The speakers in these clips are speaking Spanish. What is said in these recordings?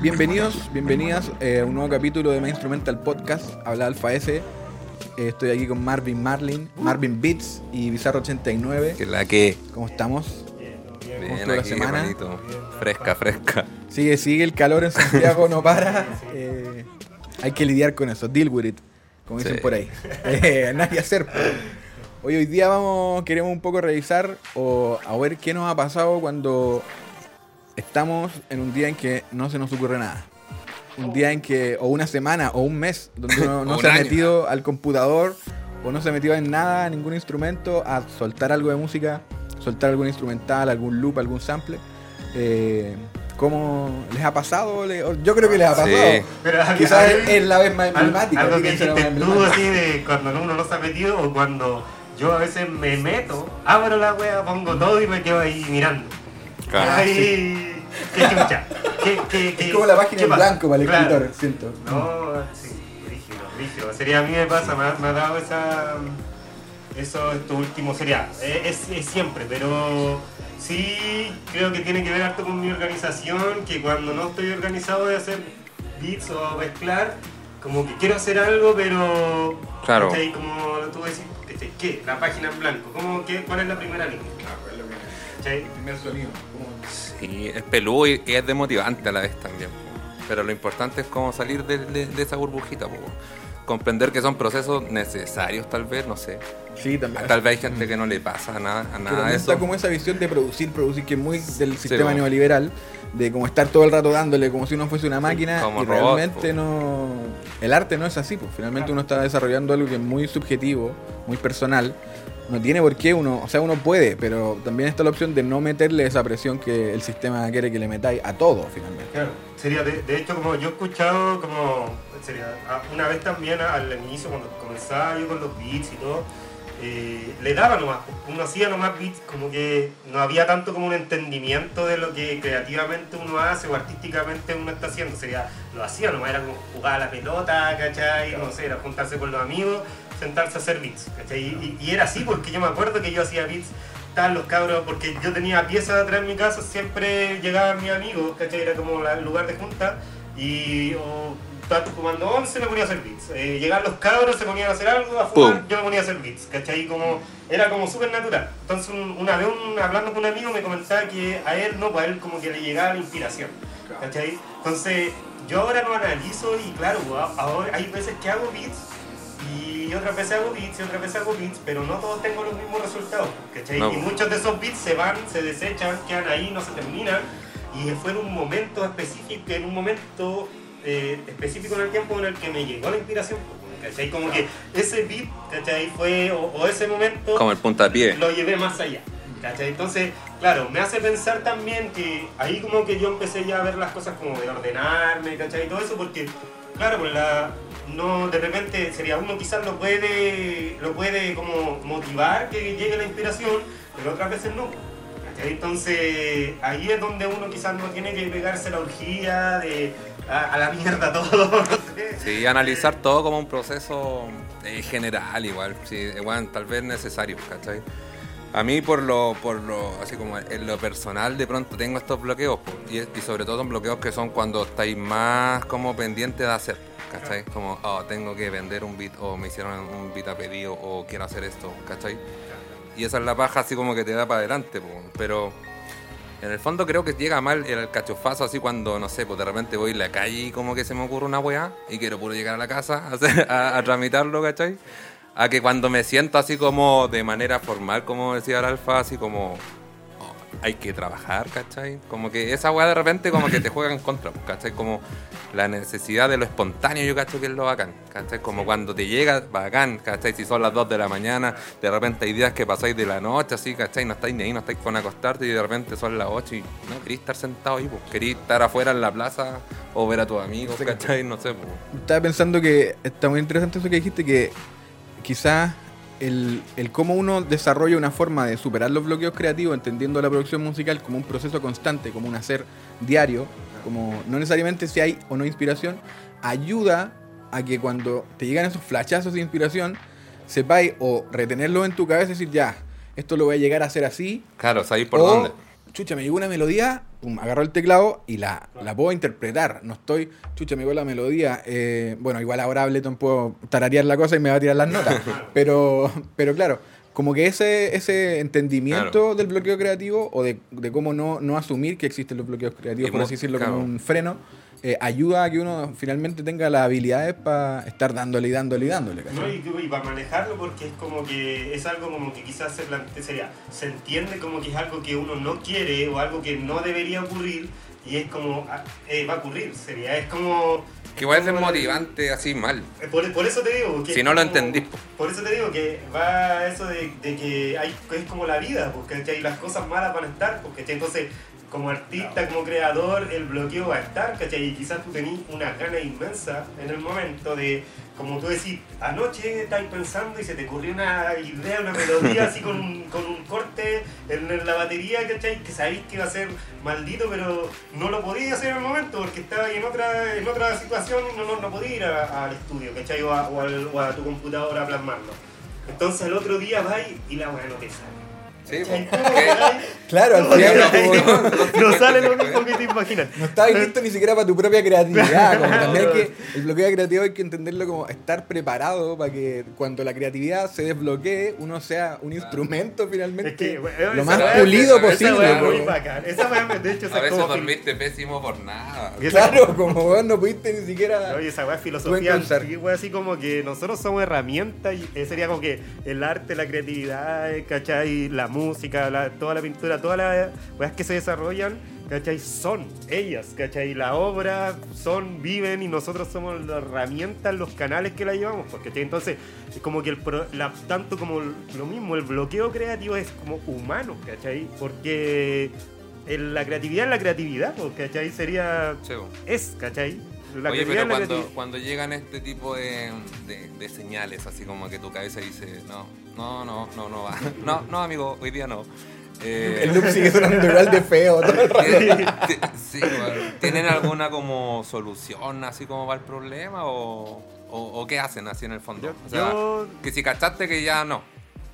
Bienvenidos, bienvenidas eh, a un nuevo capítulo de My Instrumental Podcast. Habla Alfa S. Eh, estoy aquí con Marvin Marlin, Marvin Beats y Bizarro 89. Que la que. ¿Cómo estamos? Bien, la semana? Fresca, fresca. Sigue, sigue el calor en Santiago, no para. Eh, hay que lidiar con eso, deal with it, como dicen Sí. por ahí. Nada que hacer. Hoy, hoy día vamos, queremos un poco revisar o a ver qué nos ha pasado cuando estamos en un día en que no se nos ocurre nada. Un día en que, o una semana, o un mes, donde uno no se ha metido al computador, o no se ha metido en nada, ningún instrumento, a soltar algo de música, soltar algún instrumental, algún loop, algún sample. Eh, ¿Cómo les ha pasado? Yo creo que les ha Sí. pasado. Pero Quizás es, la vez más emblemática. Algo que dijiste tú así de cuando uno no se ha metido o cuando yo a veces me meto, abro la wea, pongo todo y me quedo ahí mirando. Ahí, qué chucha. ¿Qué, qué, qué- Es como la página en pasa? blanco para el Claro. escritor, siento. No, sí, rígido, rígido. Sería a mí me pasa, me ha, me ha dado esa. Eso esto último sería. eh, Es, es siempre, pero sí creo que tiene que ver harto con mi organización, que cuando no estoy organizado de hacer beats o mezclar, como que quiero hacer algo, pero. Claro. Como tú decís. ¿qué? La página en blanco. ¿Cómo, qué, ¿Cuál es la primera línea? ¿Cachai? primer sonido. Sí, es peludo y, es demotivante a la vez también. Pero lo importante es cómo salir de, de- de esa burbujita. po. Comprender que son procesos necesarios, tal vez, no sé. Sí, también. Tal vez hay gente que no le pasa nada, a nada de está eso. como esa visión de producir, producir, que es muy del sistema po. neoliberal, de como estar todo el rato dándole como si uno fuese una máquina como y robot, realmente po. no... El arte no es así, pues finalmente uno está desarrollando algo que es muy subjetivo, muy personal. No tiene por qué uno, o sea, uno puede, pero también está la opción de no meterle esa presión que el sistema quiere que le metáis a todo, finalmente. Claro, sería de, hecho como yo he escuchado como sería una vez también al inicio cuando comenzaba yo con los beats y todo eh, le daba nomás, uno hacía nomás beats como que no había tanto como un entendimiento de lo que creativamente uno hace o artísticamente uno está haciendo, sería lo hacía nomás, era como jugar a la pelota, ¿cachai? No sé, era juntarse con los amigos, sentarse a hacer beats, ¿cachai? Y, y era así porque yo me acuerdo que yo hacía beats estaban los cabros, porque yo tenía piezas atrás en mi casa, siempre llegaban mis amigos, ¿cachai? Era como la- el lugar de junta, y o, estaba tomando once, me ponía a hacer beats. Eh, llegaban los cabros, se ponían a hacer algo, a fumar, Pum. yo me ponía a hacer beats, ¿cachai? Como, era como súper natural. Entonces, un- una vez un- hablando con un amigo me comentaba que a él no, pues a él como que le llegaba la inspiración, ¿cachai? Entonces, yo ahora lo analizo y claro, pues, ahora hay veces que hago beats y otras veces hago beats y otras veces hago beats, pero no todos tengo los mismos resultados, ¿cachai? No. Y muchos de esos beats se van, se desechan, quedan ahí, no se terminan, y fue en un momento específico, en un momento eh, específico en el tiempo en el que me llegó la inspiración, ¿cachai? Como que ese beat, ¿cachai? Fue, o, o ese momento Como el puntapié. lo llevé más allá. ¿cachai? Entonces, claro, me hace pensar también que ahí como que yo empecé ya a ver las cosas como de ordenarme, ¿cachai? Y todo eso porque, claro, pues la, no, de repente sería uno quizás lo puede, lo puede como motivar que llegue la inspiración, pero otras veces no. Entonces, ahí es donde uno quizás no tiene que pegarse la orgía de a, la mierda todo. Sí, analizar todo como un proceso eh, general igual, sí, igual, tal vez necesario, ¿cachai? A mí por lo, por lo, así como en lo personal de pronto tengo estos bloqueos, y, y sobre todo son bloqueos que son cuando estáis más como pendientes de hacer, ¿cachai? Como, oh, tengo que vender un beat, o me hicieron un beat a pedido, o quiero hacer esto, ¿cachai? Y esa es la paja así como que te da para adelante, po, pero en el fondo creo que llega mal el cachofazo así cuando, no sé, pues de repente voy en la calle y como que se me ocurre una weá y quiero puro llegar a la casa a, hacer- a- a tramitarlo, ¿cachai? A que cuando me siento así como de manera formal, como decía el Alfa, así como, hay que trabajar, ¿cachai? Como que esa weá de repente como que te juega en contra, ¿cachai? Como la necesidad de lo espontáneo, yo cacho que es lo bacán, ¿cachai? Como cuando te llega, bacán, ¿cachai? Si son las 2 de la mañana, de repente hay días que pasáis de la noche, así, ¿cachai? No estáis ni ahí, no estáis con acostarte y de repente son las 8 y no queréis estar sentado ahí, pues queréis estar afuera en la plaza o ver a tus amigos, ¿cachai? No sé, pues. Estaba pensando que está muy interesante eso que dijiste, que quizás el, el cómo uno desarrolla una forma de superar los bloqueos creativos, entendiendo la producción musical como un proceso constante, como un hacer diario, como no necesariamente si hay o no inspiración, ayuda a que cuando te llegan esos flashazos de inspiración, sepáis o retenerlo en tu cabeza y decir, ya, esto lo voy a llegar a hacer así. Claro, ¿sabéis por o, dónde? Chucha, me llegó una melodía, pum, agarro el teclado y la, la puedo interpretar. No estoy, chucha, me llegó la melodía. eh, bueno, igual ahora Ableton puedo tararear la cosa y me va a tirar las notas. pero, pero claro, como que ese, ese entendimiento Claro. del bloqueo creativo o de, de cómo no, no asumir que existen los bloqueos creativos, Y por así decirlo, claro. como un freno, eh, ayuda a que uno finalmente tenga las habilidades para estar dándole y dándole y dándole. ¿cachai? No, y, y para manejarlo porque es como que es algo como que quizás se plantea, sería, se entiende como que es algo que uno no quiere o algo que no debería ocurrir y es como, ah, eh, va a ocurrir, sería, es como... Que igual es desmotivante así mal. Eh, Por, por eso te digo que Si no lo como- entendís, po. Por eso te digo que va eso de, de que hay, es como la vida, porque hay las cosas malas van a estar, porque entonces como artista, como creador, el bloqueo va a estar, ¿cachai? Y quizás tú tenés una gana inmensa en el momento de, como tú decís, anoche estáis pensando y se te ocurrió una idea, una melodía así con un, con un corte en, la batería, ¿cachai? Que sabéis que iba a ser maldito, pero no lo podías hacer en el momento porque estaba en otra, en otra situación y no, no, no podías ir al estudio, ¿cachai? O a, tu computadora a plasmarlo. Entonces el otro día vas y la weá no sale. Claro, al final es como- No sale lo mismo que te imaginas. No estabas listo ni siquiera para tu propia creatividad. Como también hay que, el bloqueo creativo hay que entenderlo como estar preparado para que cuando la creatividad se desbloquee, uno sea un instrumento finalmente Es que, weón, lo más pulido esa posible. Esa muy bacán. De hecho, esa A es veces como fil- dormiste pésimo por nada. Claro, como weón, no pudiste ni siquiera. Oye, esa weá es filosofía antigua, así como que nosotros somos herramientas y eh, sería como que el arte, la creatividad, eh, ¿cachai? La música, la- toda la pintura, todas las weas que se desarrollan, ¿cachai? Son ellas, ¿cachai? La obra son, viven y nosotros somos las herramientas, los canales que la llevamos, porque entonces es como que el pro- la- tanto como lo mismo, el bloqueo creativo es como humano, ¿cachai? Porque el- la creatividad es la creatividad, pues, ¿cachai? Sería po. es, ¿cachai? La Oye, pero cuando, cuando llegan este tipo de, de- de señales, así como que tu cabeza dice, no, no, no, no, no va. No, no, amigo, hoy día no. Eh, El loop sigue sonando igual de feo todo el rato. ¿tienen- ti- sí, bueno, ¿Tienen alguna como solución así como para el problema o, o, o qué hacen así en el fondo? Yo- o sea, yo- que si cachaste que ya no.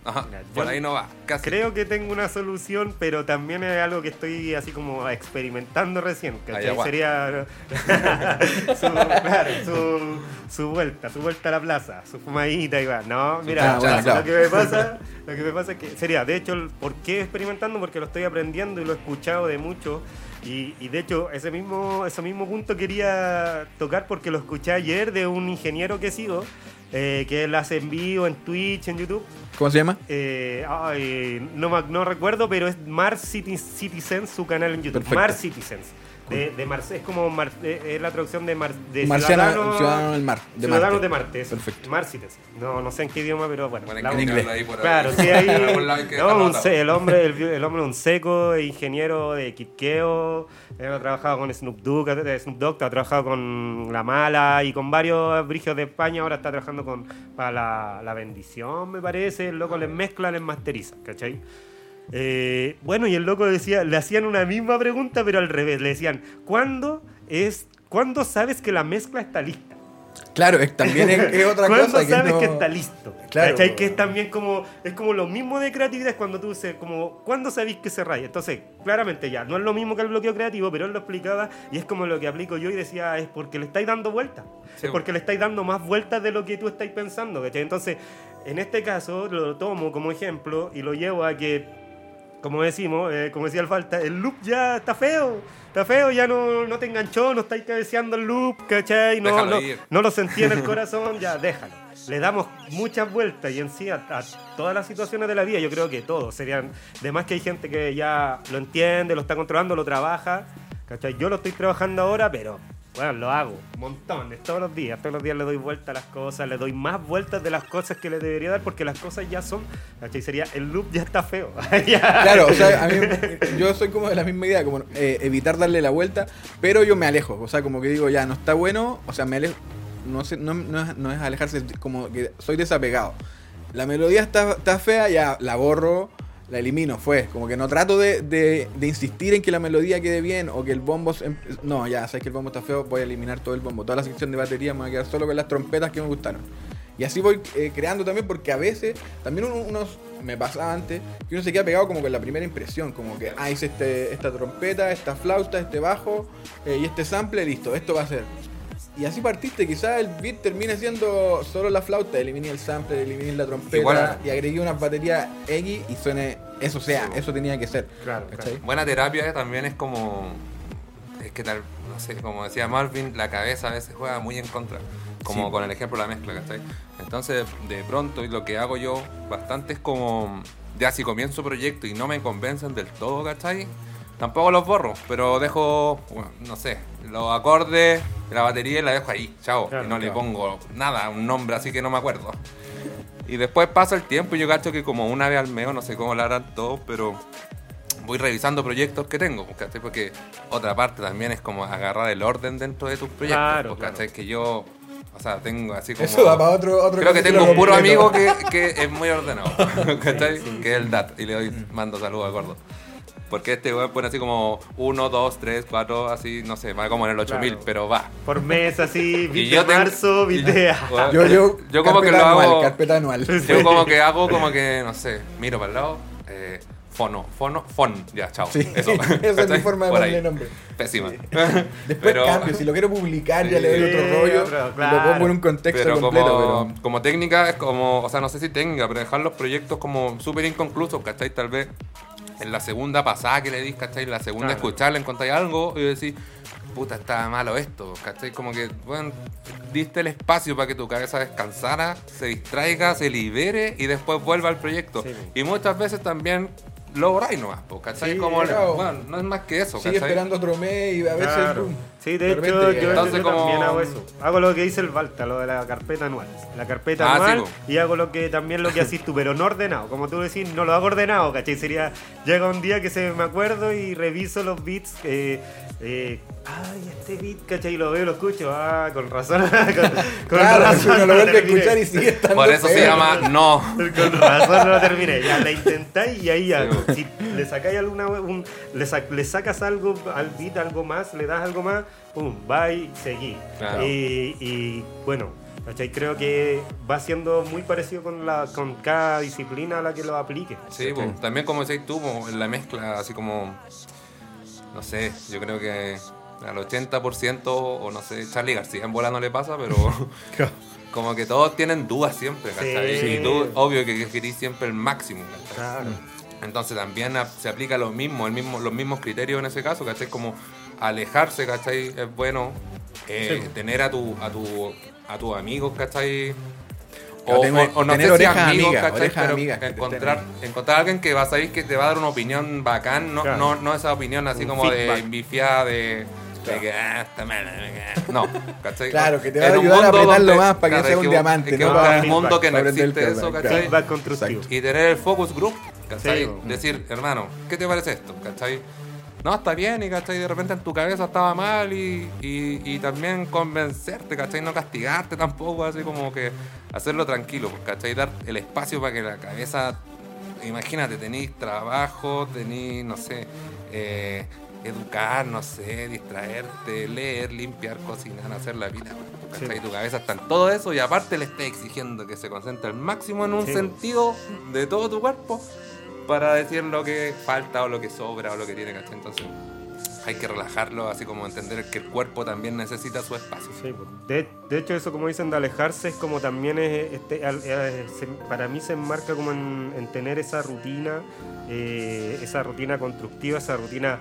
Ajá, por ahí no va. Casi. Creo que tengo una solución, pero también es algo que estoy así como experimentando recién. ¿cachai? Sería su, claro, su, su vuelta, su vuelta a la plaza, su fumadita y va. No, mira, bueno, claro. lo que me pasa, lo que me pasa es que sería, de hecho, ¿por qué experimentando? Porque lo estoy aprendiendo y lo he escuchado de muchos. Y, y de hecho, ese mismo, ese mismo punto quería tocar porque lo escuché ayer de un ingeniero que sigo, eh, que él hace en vivo en Twitch, en YouTube. ¿Cómo se llama? Eh, ay, no, no recuerdo, pero es Mars Citi- Citizens, su canal en YouTube. Perfecto. Mars Citizens. De, de Mars, es como Mar- eh, es la traducción de, Mar, de Marciano, ciudadano, ciudadano del mar. De Ciudadanos Marte. de Marte. eso. Perfecto. Mars Citizens. No, no sé en qué idioma, pero bueno. Bueno, la- que inglés. ahí por ahí. Claro, sí, ahí. En hay que no, un el hombre, el, el hombre un seco, ingeniero de Quiqueo, él ha trabajado con Snoop Dogg, eh, Snoop Dogg, ha trabajado con La Mala y con varios brigios de España, ahora está trabajando con para la, la bendición, me parece, el loco les mezcla, les masteriza, ¿cachai? Eh, bueno, y el loco decía, le hacían una misma pregunta, pero al revés, le decían, ¿cuándo es, ¿cuándo sabes que la mezcla está lista? Claro, es, también es, es otra ¿Cuándo cosa que sabes no- que está listo? Claro. ¿Cachai? Que es también como, es como lo mismo de creatividad, cuando tú dices, como, ¿cuándo sabéis que se raya? Entonces, claramente ya, no es lo mismo que el bloqueo creativo, pero él lo explicaba y es como lo que aplico yo y decía, es porque le estáis dando vueltas. Sí, es porque le estáis dando más vueltas de lo que tú estáis pensando, ¿cachai? Entonces, en este caso, lo tomo como ejemplo y lo llevo a que como decimos, eh, como decía el falta, el loop ya está feo. Está feo, ya no, no te enganchó, no estáis cabeceando el loop, ¿cachai? No, no, no lo sentí en el corazón, ya déjalo. Le damos muchas vueltas y en sí a, a todas las situaciones de la vida, yo creo que todos serían. Además que hay gente que ya lo entiende, lo está controlando, lo trabaja. ¿cachai? Yo lo estoy trabajando ahora, pero bueno, lo hago montones, todos los días. Todos los días le doy vueltas a las cosas, le doy más vueltas de las cosas que le debería dar porque las cosas ya son. ¿cachai? Sería el loop ya está feo. Claro, o sea, a mí, yo soy como de la misma idea, como eh, evitar darle la vuelta, pero yo me alejo, o sea, como que digo, ya, no está bueno, o sea, me alejo, no, sé, no, no es, no es alejarse, como que soy desapegado. La melodía está, está fea, ya la borro, la elimino, fue, como que no trato de, de- insistir en que la melodía quede bien o que el bombo... se- No, ya, sabes que el bombo está feo, voy a eliminar todo el bombo, toda la sección de batería, me voy a quedar solo con las trompetas que me gustaron. Y así voy eh, creando también porque a veces, también uno, unos, me pasaba antes, que uno se queda pegado como con la primera impresión, como que, ah, hice este, esta trompeta, esta flauta, este bajo eh, y este sample, listo, esto va a ser. Y así partiste, quizás el beat termine siendo solo la flauta, eliminé el sample, eliminé la trompeta Igual- y agregué una batería X y suene, eso sea, eso tenía que ser. Claro, ¿cachai? Buena terapia también es como. Es que tal, no sé, como decía Marvin, la cabeza a veces juega muy en contra. Como Sí. con el ejemplo de la mezcla, ¿cachai? Entonces, de pronto, lo que hago yo bastante es como. Ya si comienzo proyecto y no me convencen del todo, ¿cachai? Tampoco los borro, pero dejo, bueno, no sé, los acordes, la batería y la dejo ahí, chao. Claro, y no le claro. pongo nada, un nombre así que no me acuerdo. Y después pasa el tiempo y yo cacho que como una vez al mes, no sé cómo lo harán todos, pero voy revisando proyectos que tengo, pues, ¿cachai? Porque otra parte también es como agarrar el orden dentro de tus proyectos, Claro, pues, claro. ¿cachai? Que yo, o sea, tengo así como... Eso da para otro, otro Creo que tengo un puro completo. amigo que, que es muy ordenado, ¿cachai? Que es el DAT, y le doy, mando saludos, de acuerdo. Porque este weón pone así como 1, 2, 3, 4, así, no sé, va como en el 8000, Claro. pero va. Por mes así, Y beat yo de tengo- marzo, beat de... Weón, Yo, yo, yo como que lo anual, hago... carpeta anual. Yo como que hago como que, no sé, miro para el lado, eh, fono, fono, fon, ya, chao. Sí, Eso, esa es mi forma de ponerle nombre. Pésima. Después Pero- cambio, si lo quiero publicar ya Sí. le doy otro Sí, rollo, otro, lo claro. pongo en un contexto Pero completo, como, pero... como técnica es como, o sea, no sé si técnica, pero dejar los proyectos como súper inconclusos, ¿cachai? Tal vez en la segunda pasada que le di, ¿cachai? En la segunda Claro. escucharla encontráis algo y decís, puta, está malo esto, ¿cachai? Como que, bueno, diste el espacio para que tu cabeza descansara, se distraiga, se libere y después vuelva al proyecto. Sí. Y muchas veces también lo borráis nomás, ¿cachai? Sí, como, claro. bueno, no es más que eso, Sigue ¿cachai? esperando otro mes y a veces... Claro. Sí, de, hecho, yo, Entonces, yo también hago eso. Hago lo que dice el Balta, lo de la carpeta anual. La carpeta Ah, sí, anual y hago lo que también lo que haces tú, pero no ordenado. Como tú decís, no lo hago ordenado, ¿cachai? Sería, llega un día que se me acuerdo y reviso los beats. Eh, eh, ay, este beat, ¿cachai? Y lo veo, lo escucho. Ah, con razón. con, con Claro, si uno lo no vuelve a terminé. escuchar y sigue estando Por eso se llama no. Con razón no lo terminé. Ya la intentáis y ahí ya. Sí, Si le sacáis alguna un- le, sac- le sacas algo al beat, algo más, le das algo más, pum, va y seguí. Claro. Y, y, bueno, ¿cachai? creo que va siendo muy parecido con la con cada disciplina a la que lo aplique. Sí, po. también como decís tú, po, en la mezcla, así como, no sé, yo creo que al 80% o no sé, Charlie García en bola no le pasa, pero como que todos tienen dudas siempre, ¿cachai? Sí. Y tú, obvio que querís siempre el máximo, ¿cachai? Claro. Entonces también se aplica lo mismo, el mismo, los mismos criterios en ese caso, ¿cachai? Como alejarse, ¿cachai? Es bueno eh, Sí. tener a tu, a tu, a tus amigos, ¿cachai? Claro, tener- tener orejas amigas, ¿cachai? orejas Pero amigas que te encontrar, encontrar a alguien que va a saber que te va a dar una opinión bacán, no, Claro. no, no esa opinión así Un como de feedback. envifiada de, de Claro. que ah, está mal, eh, no, ¿cachai? Claro, que te va a En ayudar a apretarlo donde- más para que claro, sea un diamante, que no para- un mundo que no existe el eso, ¿cachai? Y tener el focus group, ¿cachai? Sí. Decir, hermano, ¿qué te parece esto? ¿cachai? No, está bien, y ¿cachai? De repente en tu cabeza estaba mal y, y, y también convencerte, ¿cachai? No castigarte tampoco, así como que hacerlo tranquilo, pues, ¿cachai? Dar el espacio para que la cabeza, imagínate, tenéis trabajo, tenéis, no sé, eh, educar, no sé, distraerte, leer, limpiar, cocinar, hacer la vida, ¿cachai? Sí. Tu cabeza está en todo eso y aparte le estás exigiendo que se concentre al máximo en un Sí. sentido de todo tu cuerpo. Para decir lo que falta o lo que sobra o lo que tiene, ¿cachai? Entonces hay que relajarlo, así como entender que el cuerpo también necesita su espacio. Sí, pues. de, de hecho eso como dicen de alejarse es como también es, este, al- eh, para mí se enmarca como en, en tener esa rutina, eh, esa rutina constructiva, esa rutina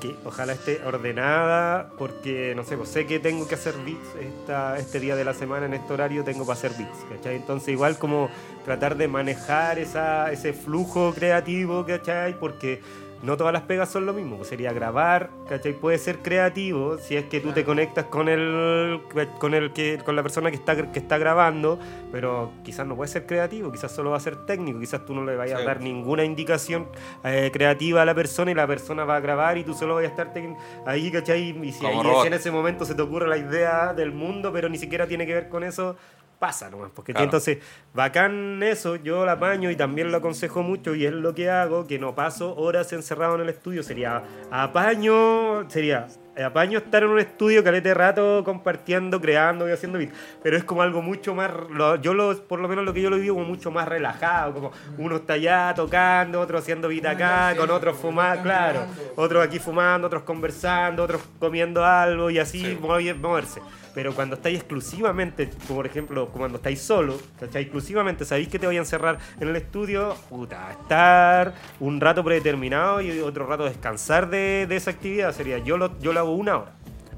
que ojalá esté ordenada, porque no sé, pues sé que tengo que hacer beats esta, este día de la semana, en este horario tengo para hacer beats, ¿cachai? Entonces igual como tratar de manejar esa, ese flujo creativo, ¿cachai? Porque no todas las pegas son lo mismo, pues sería grabar, ¿cachai? Puede ser creativo si es que tú te conectas con el con el que con la persona que está que está grabando, pero quizás no puede ser creativo, quizás solo va a ser técnico, quizás tú no le vayas Sí. a dar ninguna indicación eh, creativa a la persona y la persona va a grabar y tú solo vas a estar ahí, ¿cachai? Y ahí- si en ese momento se te ocurre la idea del mundo, pero ni siquiera tiene que ver con eso, pasa nomás. Porque Claro. entonces, bacán eso, yo la apaño y también lo aconsejo mucho y es lo que hago, que no paso horas encerrado en el estudio. Sería apaño, sería apaño estar en un estudio calete rato compartiendo, creando y haciendo beats. Pero es como algo mucho más, lo- yo lo, por lo menos lo que yo lo vivo como mucho más relajado, como uno está allá tocando, otro haciendo beat acá, con otros fumando, claro, otros aquí fumando, otros conversando, otros comiendo algo y así Sí. moverse. Pero cuando estáis exclusivamente, por ejemplo, cuando estáis solo, ¿cachai? Exclusivamente sabéis que te voy a encerrar en el estudio, puta, estar un rato predeterminado y otro rato descansar de, esa actividad sería, yo lo, yo lo hago una hora,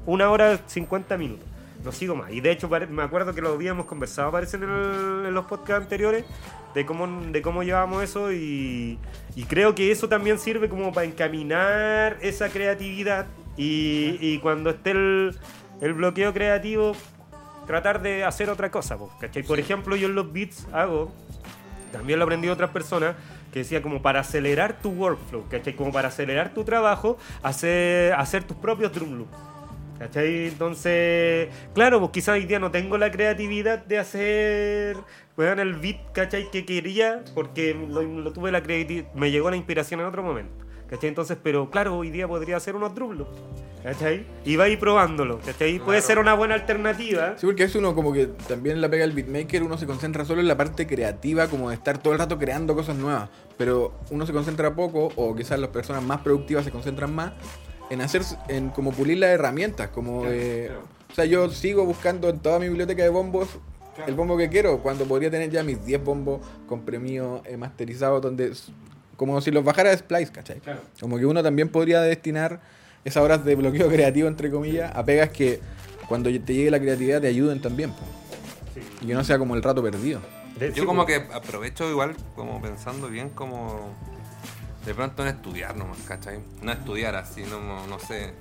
una hora 50 minutos, no sigo más. Y de hecho me acuerdo que lo habíamos conversado, parece, en, los podcasts anteriores, de cómo, de cómo llevamos eso y, y creo que eso también sirve como para encaminar esa creatividad y, y cuando esté el, el bloqueo creativo, tratar de hacer otra cosa. Por ejemplo, yo en los beats hago, también lo aprendí de otras personas, que decía como para acelerar tu workflow, ¿cachai? Como para acelerar tu trabajo, hacer, hacer tus propios drum loops. ¿Cachai? Entonces, claro, pues quizás hoy día no tengo la creatividad de hacer weón, el beat, ¿cachai? Que quería, porque lo, lo tuve la creatividad, me llegó la inspiración en otro momento. ¿Cachai? Entonces, pero claro, hoy día podría hacer unos drum loops. ¿Cachai? Y va a ir probándolo. ¿Cachai? Puede Claro. ser una buena alternativa. Sí, porque es uno como que también la pega el beatmaker, uno se concentra solo en la parte creativa, como de estar todo el rato creando cosas nuevas. Pero uno se concentra poco, o quizás las personas más productivas se concentran más en hacer, en como pulir las herramientas, como de... O sea, yo sigo buscando en toda mi biblioteca de bombos el bombo que quiero, cuando podría tener ya mis 10 bombos comprimidos, eh, masterizados, donde... Como si los bajara de Splice, ¿cachai? Como que uno también podría destinar esas horas de bloqueo creativo, entre comillas, a pegas que cuando te llegue la creatividad te ayuden también. Y que no sea como el rato perdido. Yo como que aprovecho igual, como pensando bien, como de pronto en estudiar nomás, ¿cachai? No estudiar así, no, no sé,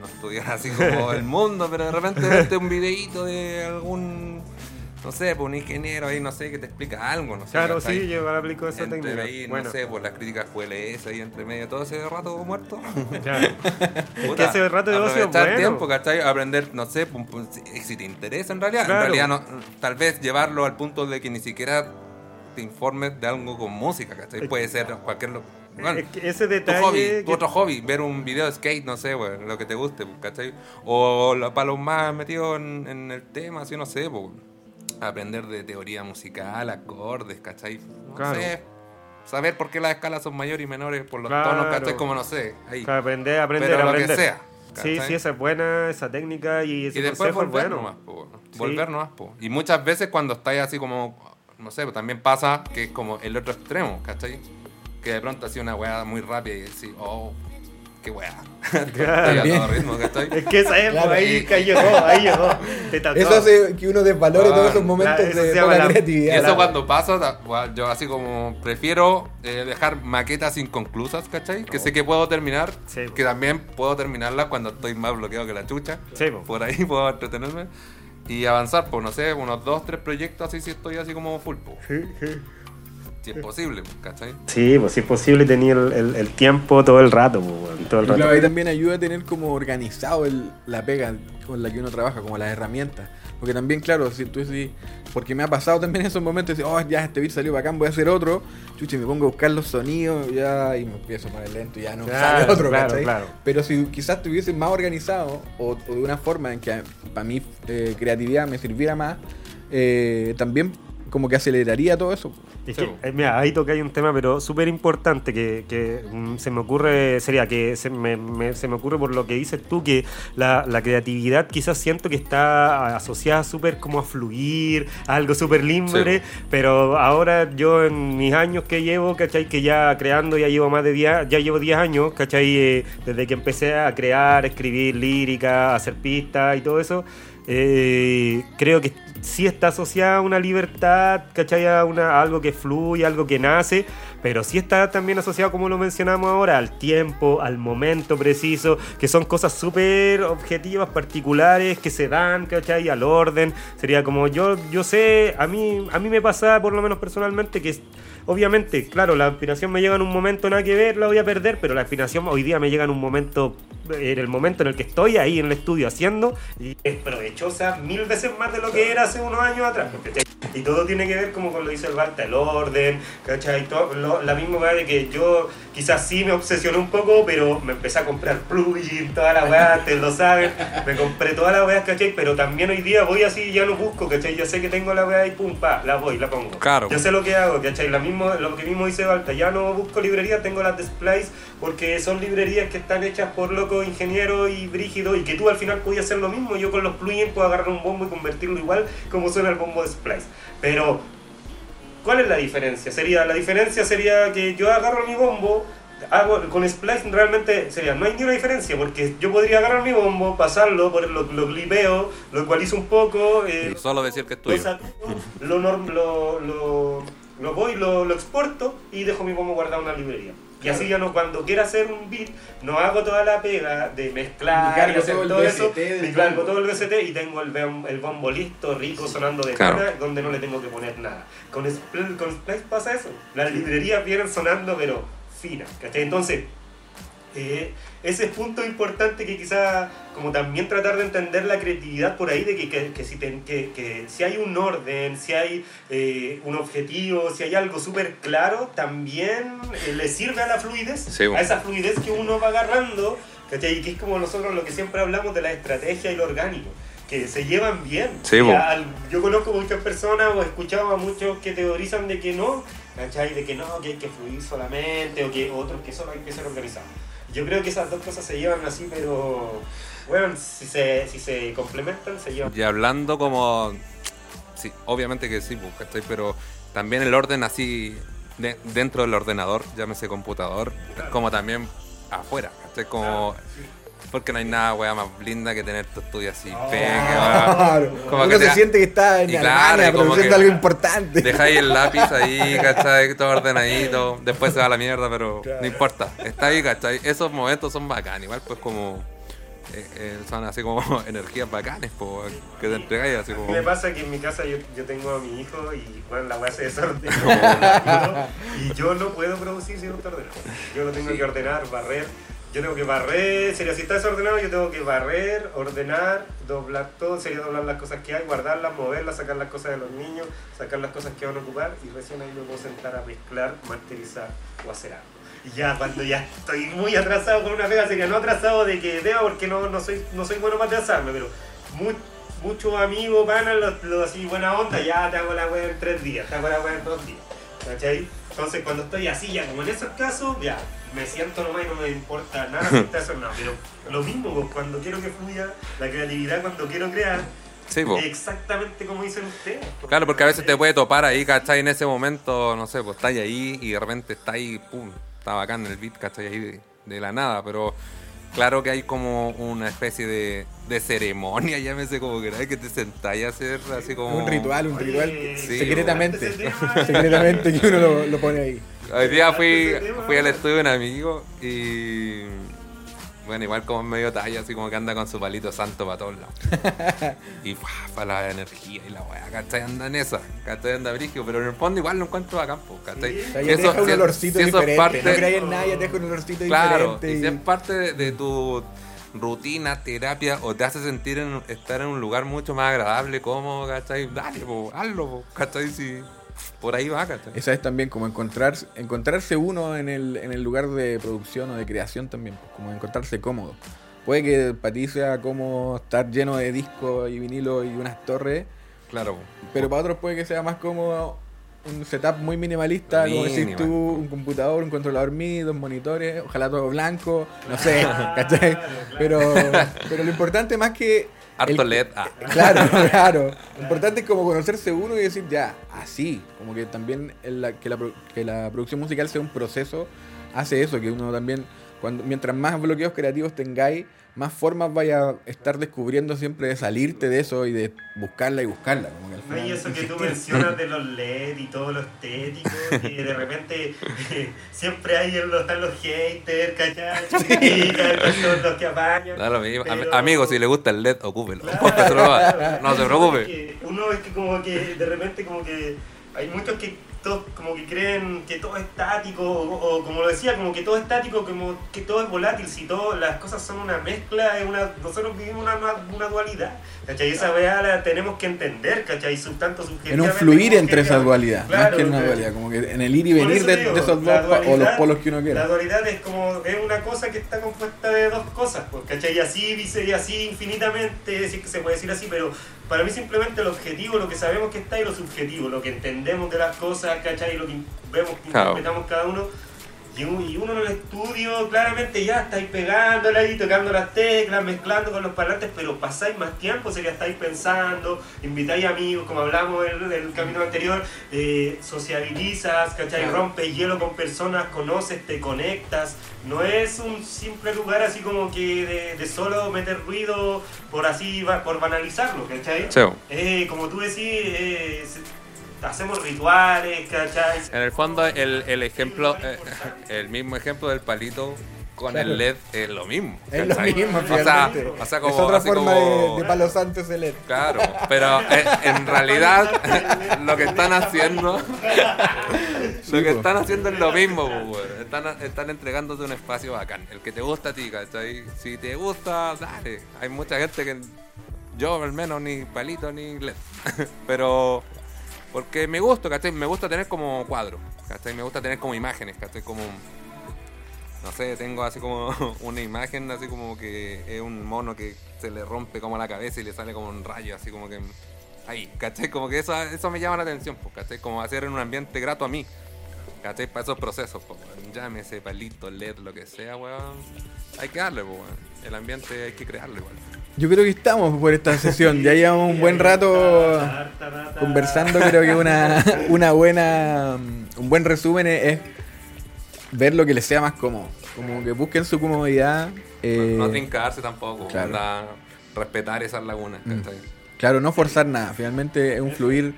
no estudiar así como el mundo, pero de repente verte un videíto de algún, no sé, pues un ingeniero ahí, no sé, que te explica algo, no sé. Claro, sí, yo ahora aplico esa Entre técnica. ahí, bueno, no sé, por las críticas QLS ahí entre medio, todo ese rato muerto. claro. es que ese rato de ocio es bueno. tiempo, ¿cachai? Aprender, no sé, pum, pum, si, si te interesa en realidad. Claro. En realidad, no, tal vez llevarlo al punto de que ni siquiera te informes de algo con música, ¿cachai? Es- Puede ser cualquier... lo- bueno, Es que ese tu detalle. hobby, tu otro hobby, ver un video de skate, no sé, güey, lo que te guste, ¿cachai? O para los más metidos en, en el tema, así, no sé, pues, aprender de teoría musical, acordes, ¿cachai? No Claro. sé, saber por qué las escalas son mayores y menores por los Claro. tonos, ¿cachai? Como no sé, ahí. Aprender, aprender, Pero lo que aprender. sea, Sí, ¿cachai? sí, esa es buena, esa técnica y ese Y después consejo es volver bueno. nomás, po, bueno. Sí. Volver nomás, po. Y muchas veces cuando estáis así como, no sé, también pasa que es como el otro extremo, ¿cachai? Que de pronto así una weá muy rápida y decís, oh, qué. Es que esa es, Claro. pues, ahí, ahí llegó, ahí llegó. Eso hace que uno desvalore Ah, todos esos momentos claro, eso se de la- Y creatividad. eso Claro. cuando pasa, yo así como prefiero eh, dejar maquetas inconclusas, ¿cachai? Que sé que puedo terminar, Sí. que también puedo terminarlas cuando estoy más bloqueado que la chucha. Sí. Por ahí puedo entretenerme y avanzar, por no sé, unos dos, tres proyectos así si estoy así como full. Sí, sí. Si es posible, po, ¿cachai? Sí, pues si es posible tener el, el- el tiempo todo el rato, pues, todo el Y rato. claro, ahí también ayuda a tener como organizado el- la pega con la que uno trabaja, como las herramientas. Porque también, claro, si tú decís, porque me ha pasado también en esos momentos, decir, oh, ya este beat salió bacán, voy a hacer otro, chuchi, me pongo a buscar los sonidos, ya, y me empiezo a poner lento, y ya no Claro, sale otro, claro, ¿cachai? claro. Pero si quizás tuviese más organizado, o, o de una forma en que para mí eh, creatividad me sirviera más, eh, también como que aceleraría todo eso. Es que, eh, mira, ahí toca hay un tema, pero súper importante que, que, mm, se me ocurre, sería que se me, me- se me ocurre por lo que dices tú, que la, la creatividad quizás siento que está asociada súper como a fluir, a algo súper libre, pero ahora yo en mis años que llevo, ¿cachai? Que ya creando ya llevo más de 10, ya llevo 10 años, ¿cachai? Eh, desde que empecé a crear, escribir lírica, hacer pistas y todo eso. Eh, creo que sí está asociada a una libertad, ¿cachai? A, una, algo que fluye, algo que nace, pero sí está también asociado, como lo mencionamos ahora, al tiempo, al momento preciso, que son cosas súper objetivas, particulares, que se dan, ¿cachai? Al orden. Sería como yo, yo sé, a mí, a mí me pasa, por lo menos personalmente, que obviamente, claro, la inspiración me llega en un momento nada que ver, la voy a perder, pero la inspiración hoy día me llega en un momento, en el momento en el que estoy ahí en el estudio haciendo, y es provechosa mil veces más de lo que era hace unos años atrás. ¿cachai? Y todo tiene que ver como con lo dice el Balta, el orden, ¿cachai? Todo, lo- la misma weá de que yo quizás sí me obsesioné un poco, pero me empecé a comprar plugin, toda la weá, ustedes lo saben, me compré todas las weas, ¿cachai? Pero también hoy día voy así y ya no busco, ¿cachai? Ya sé que tengo la weá y pum, pa, la voy, la pongo. Claro. Yo sé lo que hago, ¿cachai? La mismo, lo que mismo dice Balta, ya no busco librerías, tengo las de Splice porque son librerías que están hechas por locos ingenieros y brígidos y que tú al final podías hacer lo mismo. Yo con los plugins puedo agarrar un bombo y convertirlo igual como suena el bombo de Splice. Pero, ¿cuál es la diferencia? Sería, la diferencia sería que yo agarro mi bombo, hago con Splice realmente sería, no hay ni una diferencia porque yo podría agarrar mi bombo, pasarlo, por lo, lo clipeo, lo ecualizo un poco, eh, Y solo decir que es lo, tuyo. lo, lo, lo voy, lo, lo exporto y dejo mi bombo guardado en una librería. Y así ya no, cuando quiera hacer un beat, no hago toda la pega de mezclar y hacer todo el todo eso, ni cargo todo el VST y tengo el, el bombo listo, rico, sonando de Claro. pana, donde no le tengo que poner nada. Con, Spl- con Splice pasa eso. Las librerías vienen sonando, pero finas, ¿cachai? Entonces, eh, ese es punto importante que quizá como también tratar de entender la creatividad por ahí de que, que, que si, te- que, si hay un orden, si hay eh, un objetivo, si hay algo súper claro, también eh, le sirve a la fluidez, Sí, bueno. a esa fluidez que uno va agarrando, ¿cachai? Que es como nosotros lo que siempre hablamos de la estrategia y lo orgánico. Que se llevan bien. Sí, al- yo conozco muchas personas o he escuchado a muchos que teorizan de que no, ¿cachai? De que no, que hay que fluir solamente o que otros que solo hay que ser organizados. Yo creo que esas dos cosas se llevan así, pero bueno, si se, si se complementan, se llevan. Y hablando como. Sí, obviamente que sí, pues, ¿cachai? Pero también el orden así de- dentro del ordenador, llámese computador, como también afuera, ¿cachai? Como. Porque no hay nada, weá, más linda que tener tu estudio así, pega, Claro. Como Uno que se te- siente que está en y claro, Alemania como produciendo algo importante. Dejáis el lápiz ahí, ¿cachai? Todo ordenadito. Después se va a la mierda, pero Claro. no importa. Está ahí, ¿cachai? Esos momentos son bacanes. Igual, pues, como. eh, eh, son así como energías bacanes, pues, que te entregáis así como. Me pasa que en mi casa yo, yo tengo a mi hijo y bueno, la weá se desordena. y yo no puedo producir si no está ordenado. Yo lo tengo que ordenar, barrer. Yo tengo que barrer, sería si está desordenado, yo tengo que barrer, ordenar, doblar todo, sería doblar las cosas que hay, guardarlas, moverlas, sacar las cosas de los niños, sacar las cosas que van a ocupar y recién ahí me puedo sentar a mezclar, masterizar o hacer algo. Y ya cuando ya estoy muy atrasado con una pega, sería no atrasado de que vea porque no, no, soy, no soy bueno para atrasarme, pero muchos amigos van a los, los así buena onda, ya te hago la web en tres días, te hago la web en dos días. ¿Cachai? Entonces cuando estoy así, ya como en esos casos, ya me siento nomás y no me importa nada si está. Pero lo mismo, pues, cuando quiero que fluya la creatividad, cuando quiero crear, Sí, pues. exactamente como dicen ustedes. pues. Claro, porque a veces te puede topar ahí, ¿cachai? En ese momento, no sé, pues estás ahí y de repente está ahí, pum, está bacán el beat, ¿cachai? Ahí de, de la nada, pero claro que hay como una especie de, de ceremonia, llámese como que que te sentáis a hacer así como... Un ritual, un ritual Sí, secretamente. secretamente que uno lo, lo pone ahí. Hoy día fui, fui al estudio de un amigo y... Bueno, igual como medio talla, así como que anda con su palito santo para todos lados. y para la energía y la weá, ¿cachai? Anda en esa, ¿cachai? Anda brigio, pero en el fondo igual lo encuentro bacán, pues, ¿cachai? Sí. O sea, Y ya te eso- deja un olorcito si eso diferente. parte- No creáis en nada, ya te deja un olorcito Claro, diferente. y si es parte de, de tu rutina, terapia, o te hace sentir en, estar en un lugar mucho más agradable, cómodo, ¿cachai? Dale, po, hazlo, po, ¿cachai? Si por ahí va, ¿cachai? Esa es también como encontrarse, encontrarse uno en el, en el lugar de producción o de creación también, pues, como encontrarse cómodo. Puede que para ti sea como estar lleno de discos y vinilo y unas torres, Claro, pero para otros puede que sea más cómodo un setup muy minimalista, como decís tú, un computador, un controlador MIDI, dos monitores, ojalá todo blanco, no sé, ¿cachai? Pero, pero lo importante más que... Harto el- LED. Ah. Claro, claro. Lo importante es como conocerse uno y decir, ya, así. Como que también la- que, la, que la producción musical sea un proceso, hace eso, que uno también, cuando mientras más bloqueos creativos tengáis, más formas vaya a estar descubriendo siempre de salirte de eso y de buscarla y buscarla. Como que al No, y final eso que tú insistir. mencionas de los LED y todo lo estético, que de repente eh, siempre hay en los, están los haters, ¿cachai? Critican, los, los que apañan. Am- pero- Amigo, si le gusta el LED, ocúpelo. Claro. no se preocupe. Uno es que como que de repente como que hay muchos que todos como que creen que todo es estático o, o como lo decía como que todo es estático como que todo es volátil si todo las cosas son una mezcla es una nosotros vivimos una, una, dualidad ¿cachai? esa weá la tenemos que entender ¿cachai? Sub- tanto En un fluir entre esa objetivamente. dualidad, más Claro, que en una dualidad, como que en el ir y venir de, digo, de esos la dos o los polos que uno La quiera. dualidad es como, es una cosa que está compuesta de dos cosas, pues, ¿cachai? Y así, y así infinitamente, si es que se puede decir así, pero para mí simplemente el objetivo, lo que sabemos que está y lo subjetivo, lo que entendemos de las cosas, ¿cachai? Lo que vemos, que interpretamos cada uno. Y un- y uno en el estudio, claramente ya estáis pegándole ahí, tocando las teclas, mezclando con los parlantes, pero pasáis más tiempo, sería estáis pensando, invitáis amigos, como hablamos en el, camino anterior, eh, sociabilizas, ¿cachai? Claro. Rompes hielo con personas, conoces, te conectas. No es un simple lugar así como que de, de solo meter ruido por así, por banalizarlo, ¿cachai? Sí. Eh, como tú decís, eh, hacemos rituales, ¿cachai? En el fondo, el, el ejemplo, eh, el mismo ejemplo del palito con Claro. el LED es lo mismo. Es lo mismo, o sea, o sea, como, es otra así forma como- de, de palo santo ese LED. Claro, pero eh, en realidad lo que están haciendo, lo que están haciendo es lo mismo, están, están entregándote un espacio bacán, el que te gusta a ti, ¿cachai? Si te gusta, dale. Hay mucha gente que yo al menos ni palito ni LED, pero porque me gusta, ¿cachai? Me gusta tener como cuadros, ¿cachai? Me gusta tener como imágenes, ¿cachai? Como no sé, tengo así como una imagen, así como que es un mono que se le rompe como la cabeza y le sale como un rayo, así como que ahí, ¿cachai? Como que eso, eso me llama la atención, pues, ¿cachai? Como hacer en un ambiente grato a mí, ¿cachai? Para esos procesos, pues, llámese palito, LED, lo que sea, weón. Hay que darle, pues. El ambiente hay que crearlo igual. Yo creo que estamos por esta sesión. Ya llevamos un buen rato conversando. Creo que una, una buena, un buen resumen es, ver lo que les sea más cómodo. Como que busquen su comodidad. eh, no trincarse tampoco, claro. onda, respetar esas lagunas, Mm. Claro, no forzar nada. Finalmente es un fluir.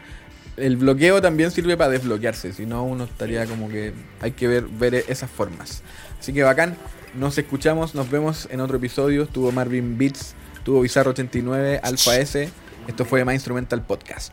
El bloqueo también sirve para desbloquearse. Si no, uno estaría como que hay que ver, ver esas formas. Así que bacán. Nos escuchamos, nos vemos en otro episodio. Estuvo Marvin Beats, tuvo Bizarro 89, Alpha S. Esto fue My Instrumental Podcast.